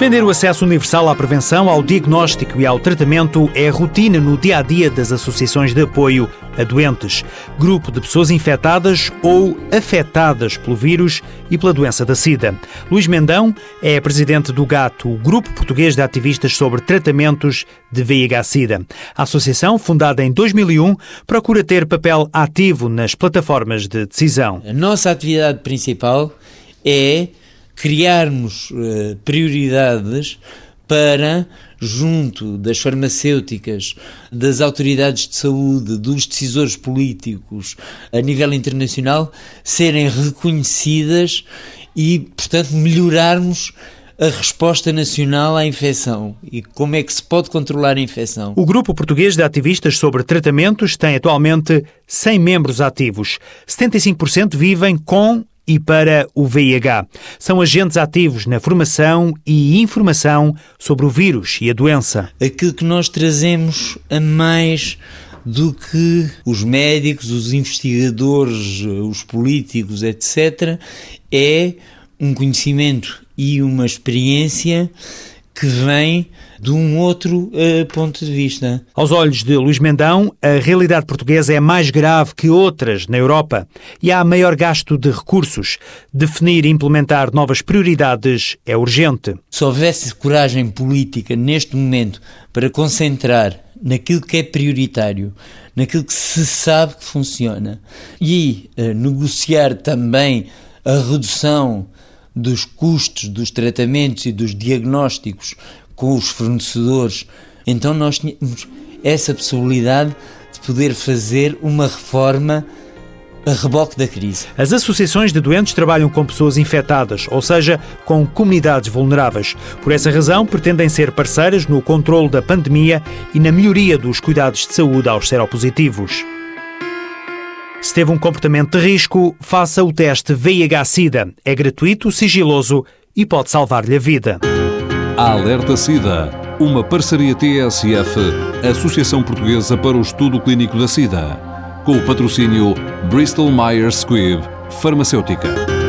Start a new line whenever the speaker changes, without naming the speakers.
Defender o acesso universal à prevenção, ao diagnóstico e ao tratamento é rotina no dia a dia das associações de apoio a doentes, grupo de pessoas infectadas ou afetadas pelo vírus e pela doença da SIDA. Luís Mendão é presidente do GATO, o Grupo Português de Ativistas sobre Tratamentos de VIH-Sida. A associação, fundada em 2001, procura ter papel ativo nas plataformas de decisão.
A nossa atividade principal é criarmos uh, prioridades para, junto das farmacêuticas, das autoridades de saúde, dos decisores políticos a nível internacional, serem reconhecidas e, portanto, melhorarmos a resposta nacional à infecção e como é que se pode controlar a infecção.
O Grupo Português de Ativistas sobre Tratamentos tem atualmente 100 membros ativos. 75% vivem com e para o VIH. São agentes ativos na formação e informação sobre o vírus e a doença.
Aquilo que nós trazemos a mais do que os médicos, os investigadores, os políticos, etc., é um conhecimento e uma experiência que vem de um outro uh, ponto de vista.
Aos olhos de Luís Mendão, a realidade portuguesa é mais grave que outras na Europa e há maior gasto de recursos. Definir e implementar novas prioridades é urgente.
Se houvesse coragem política neste momento para concentrar naquilo que é prioritário, naquilo que se sabe que funciona e uh, negociar também a redução dos custos dos tratamentos e dos diagnósticos com os fornecedores. Então nós tínhamos essa possibilidade de poder fazer uma reforma a reboque da crise.
As associações de doentes trabalham com pessoas infectadas, ou seja, com comunidades vulneráveis. Por essa razão, pretendem ser parceiras no controle da pandemia e na melhoria dos cuidados de saúde aos seropositivos. Se teve um comportamento de risco, faça o teste VIH-Sida. É gratuito, sigiloso e pode salvar-lhe a vida.
A Alerta SIDA, uma parceria TSF, Associação Portuguesa para o Estudo Clínico da SIDA, com o patrocínio Bristol Myers Squibb Farmacêutica.